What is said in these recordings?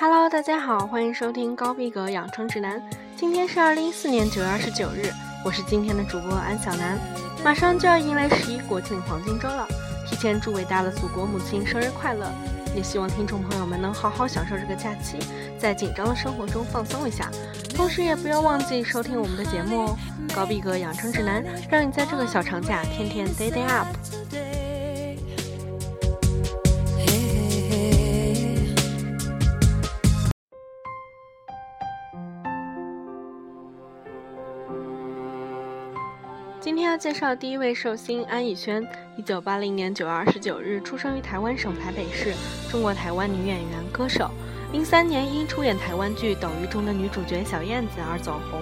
Hello，大家好，欢迎收听高逼格养成指南。今天是二零一四年九月二十九日，我是今天的主播安小南。马上就要迎来十一国庆黄金周了，提前祝伟大的祖国母亲生日快乐！也希望听众朋友们能好好享受这个假期，在紧张的生活中放松一下，同时也不要忘记收听我们的节目哦。高逼格养成指南，让你在这个小长假天天 day day up。介绍第一位寿星安以轩，一九八零年九月二十九日出生于台湾省台北市，中国台湾女演员、歌手。零三年因出演台湾剧《斗鱼》中的女主角小燕子而走红。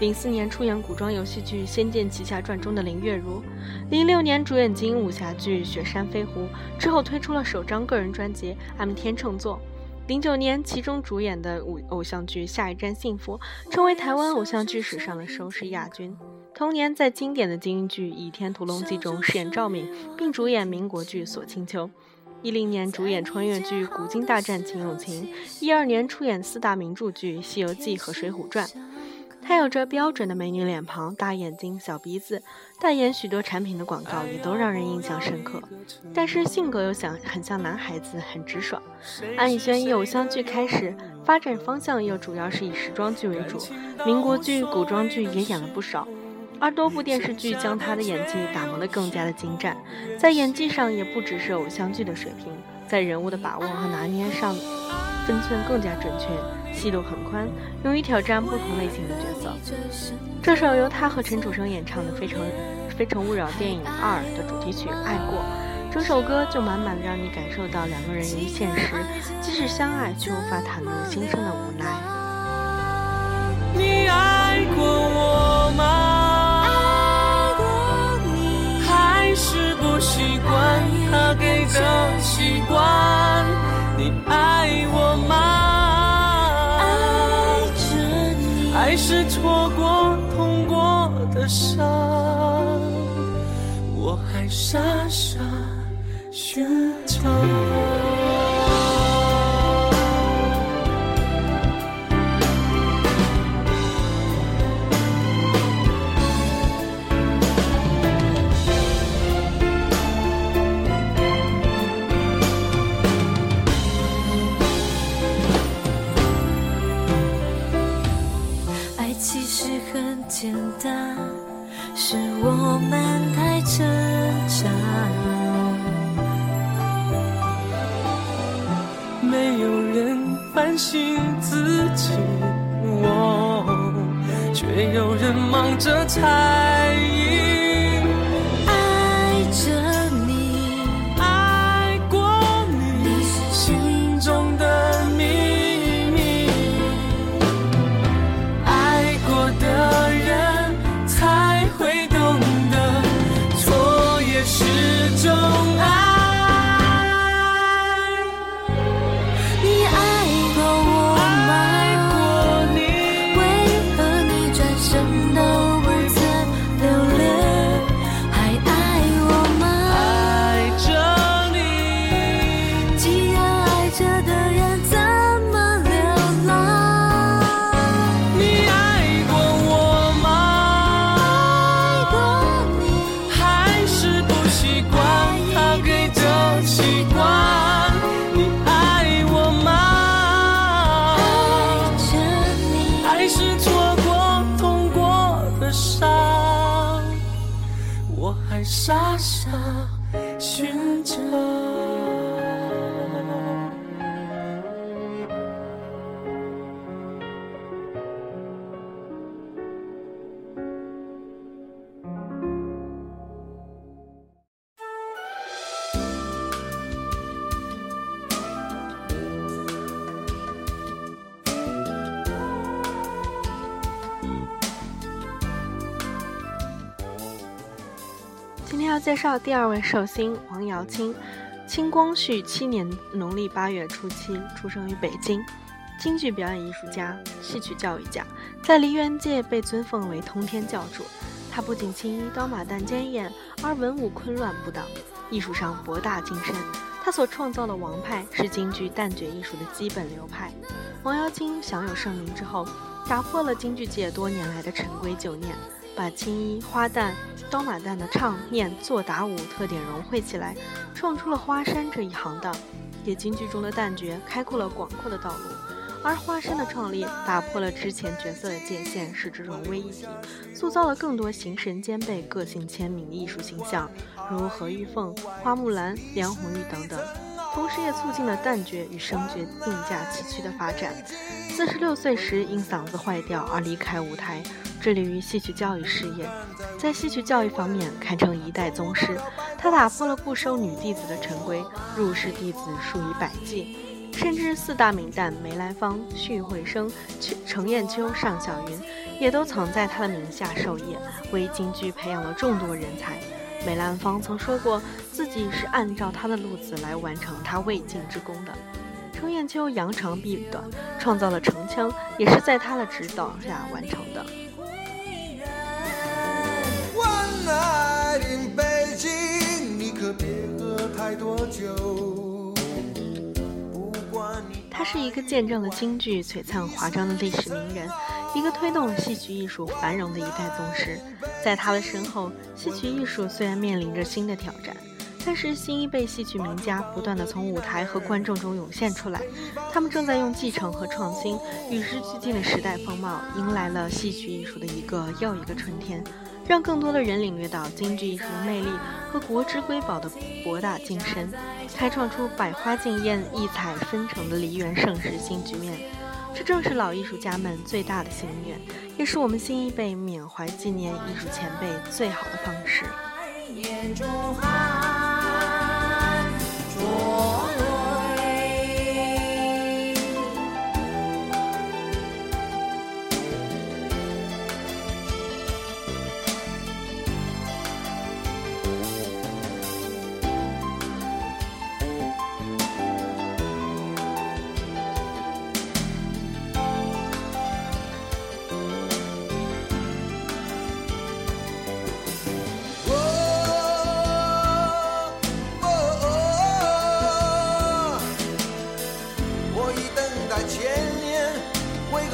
零四年出演古装游戏剧《仙剑奇侠传》中的林月如。零六年主演金庸武侠剧《雪山飞狐》，之后推出了首张个人专辑《M 天秤座》。零九年，其中主演的偶偶像剧《下一站幸福》成为台湾偶像剧史上的收视亚军。同年，在经典的京剧《倚天屠龙记》中饰演赵敏，并主演民国剧《锁清秋》。一零年主演穿越剧《古今大战秦俑情》。一二年出演四大名著剧《西游记》和《水浒传》。她有着标准的美女脸庞、大眼睛、小鼻子，代言许多产品的广告也都让人印象深刻。但是性格又像很像男孩子，很直爽。安以轩以偶像剧开始，发展方向又主要是以时装剧为主，民国剧、古装剧也演了不少。而多部电视剧将他的演技打磨得更加的精湛，在演技上也不只是偶像剧的水平，在人物的把握和拿捏上，分寸更加准确。戏路很宽，勇于挑战不同类型的角色。这首由他和陈楚生演唱的《非诚非诚勿扰》电影二的主题曲《爱过》，整首歌就满满的让你感受到两个人由于现实，即使相爱却无法袒露心声的无奈。你爱过习惯他给的习惯？你爱我吗？爱着你，爱是错过痛过的伤，我还傻傻寻找。这才傻傻寻找。今天要介绍第二位寿星王瑶卿，清光绪七年农历八月初七出生于北京，京剧表演艺术家、戏曲教育家，在梨园界被尊奉为通天教主。他不仅青衣刀马旦坚艳，而文武昆乱不挡，艺术上博大精深。他所创造的王派是京剧旦角艺术的基本流派。王瑶卿享有盛名之后，打破了京剧界多年来的陈规旧念，把青衣、花旦、刀马旦的唱、念、做、打、舞特点融汇起来，创出了花山这一行当，给京剧中的旦角开阔了广阔的道路。而花山的创立，打破了之前角色的界限，使之融为一体，塑造了更多形神兼备、个性鲜明的艺术形象，如何玉凤、花木兰、梁红玉等等。同时，也促进了旦角与生角并驾齐驱的发展。四十六岁时，因嗓子坏掉而离开舞台，致力于戏曲教育事业。在戏曲教育方面，堪称一代宗师。他打破了不收女弟子的陈规，入室弟子数以百计。甚至四大名旦梅兰芳、许慧生、程砚秋、尚小云，也都曾在他的名下授业，为京剧培养了众多人才。梅兰芳曾说过，自己是按照他的路子来完成他未尽之功的。程砚秋扬长避短，创造了城腔，也是在他的指导下完成的。他是一个见证了京剧璀璨华章的历史名人，一个推动了戏曲艺术繁荣的一代宗师。在他的身后，戏曲艺术虽然面临着新的挑战，但是新一辈戏曲名家不断的从舞台和观众中涌现出来，他们正在用继承和创新与时俱进的时代风貌，迎来了戏曲艺术的一个又一个春天。让更多的人领略到京剧艺术的魅力和国之瑰宝的博大精深，开创出百花竞艳、异彩纷呈的梨园盛世新局面。这正是老艺术家们最大的心愿，也是我们新一辈缅怀纪念艺术前辈最好的方式。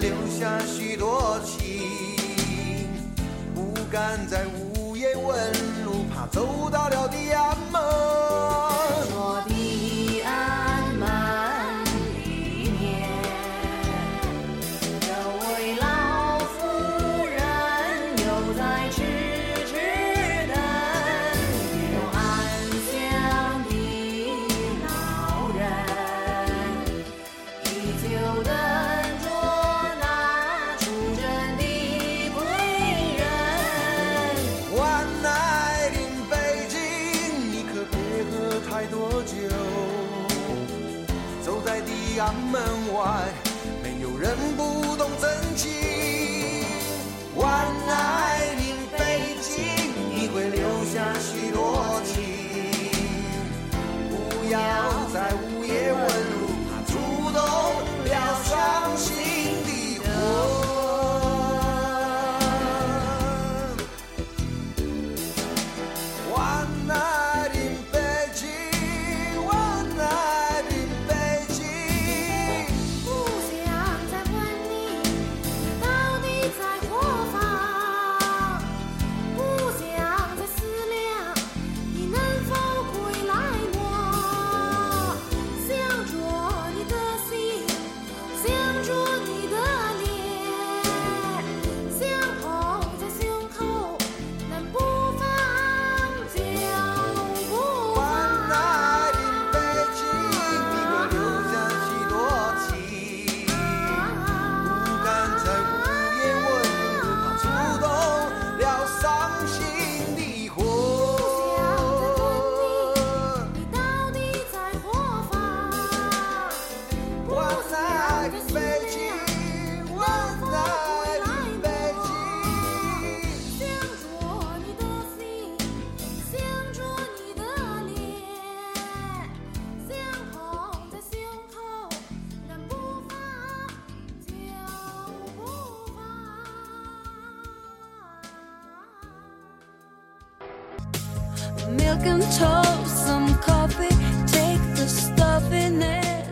留下许多情，不敢在午夜问路，怕走到了地涯情不要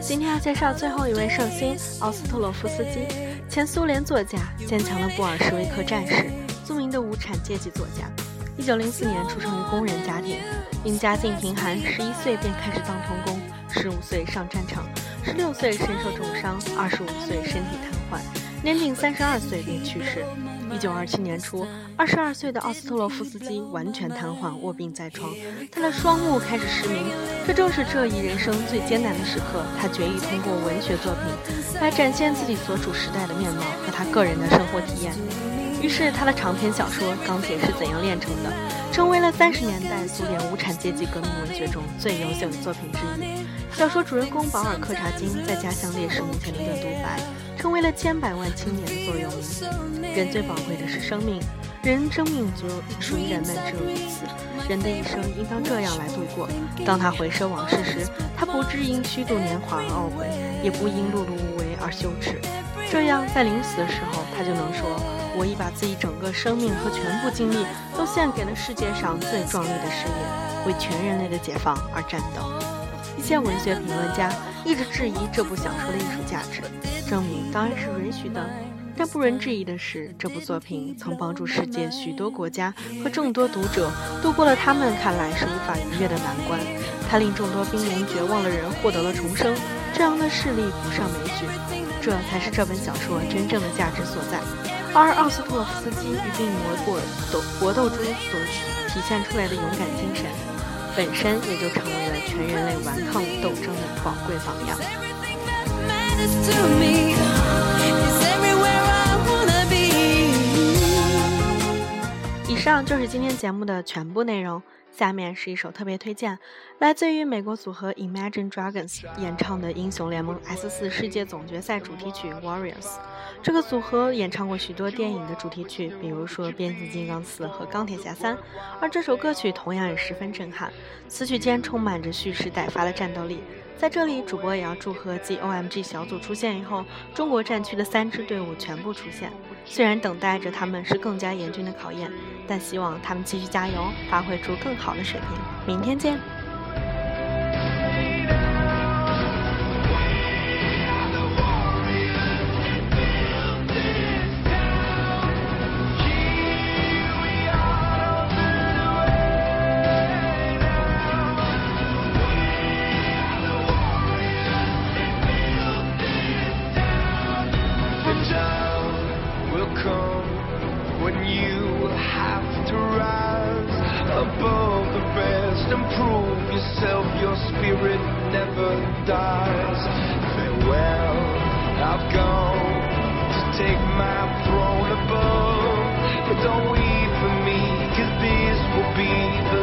今天要介绍最后一位寿星奥斯特洛夫斯基，前苏联作家，坚强的布尔什维克战士，著名的无产阶级作家。一九零四年出生于工人家庭，因家境贫寒，十一岁便开始当童工，十五岁上战场，十六岁身受重伤，二十五岁身体瘫痪，年仅三十二岁便去世。一九二七年初，二十二岁的奥斯特洛夫斯基完全瘫痪，卧病在床，他的双目开始失明。这正是这一人生最艰难的时刻，他决意通过文学作品来展现自己所处时代的面貌和他个人的生活体验。于是，他的长篇小说《钢铁是怎样炼成的》成为了三十年代苏联无产阶级革命文学中最优秀的作品之一。小说主人公保尔·柯察金在家乡烈士墓前的独白，成为了千百万青年的座右铭。人最宝贵的是生命，人生命就属于人们只有一次，人的一生应当这样来度过。当他回首往事时，他不致因虚度年华而懊悔，也不因碌碌无为而羞耻。这样，在临死的时候，他就能说：“我已把自己整个生命和全部精力都献给了世界上最壮丽的事业，为全人类的解放而战斗。”一些文学评论家一直质疑这部小说的艺术价值，证明当然是允许的。但不容置疑的是，这部作品曾帮助世界许多国家和众多读者度过了他们看来是无法逾越的难关。它令众多濒临绝望的人获得了重生，这样的事例不胜枚举。这才是这本小说真正的价值所在。而奥斯特洛夫斯基与病魔搏斗搏斗中所体现出来的勇敢精神，本身也就成为了全人类顽抗斗争的宝贵榜样。以上就是今天节目的全部内容。下面是一首特别推荐，来自于美国组合 Imagine Dragons 演唱的《英雄联盟 S 四世界总决赛主题曲 Warriors》。这个组合演唱过许多电影的主题曲，比如说《变形金刚四》和《钢铁侠三》，而这首歌曲同样也十分震撼。词曲间充满着蓄势待发的战斗力。在这里，主播也要祝贺继 OMG 小组出现以后，中国战区的三支队伍全部出现。虽然等待着他们是更加严峻的考验，但希望他们继续加油，发挥出更好的水平。明天见。spirit never dies. Farewell, I've gone to take my throne above. But don't weep for me, cause this will be the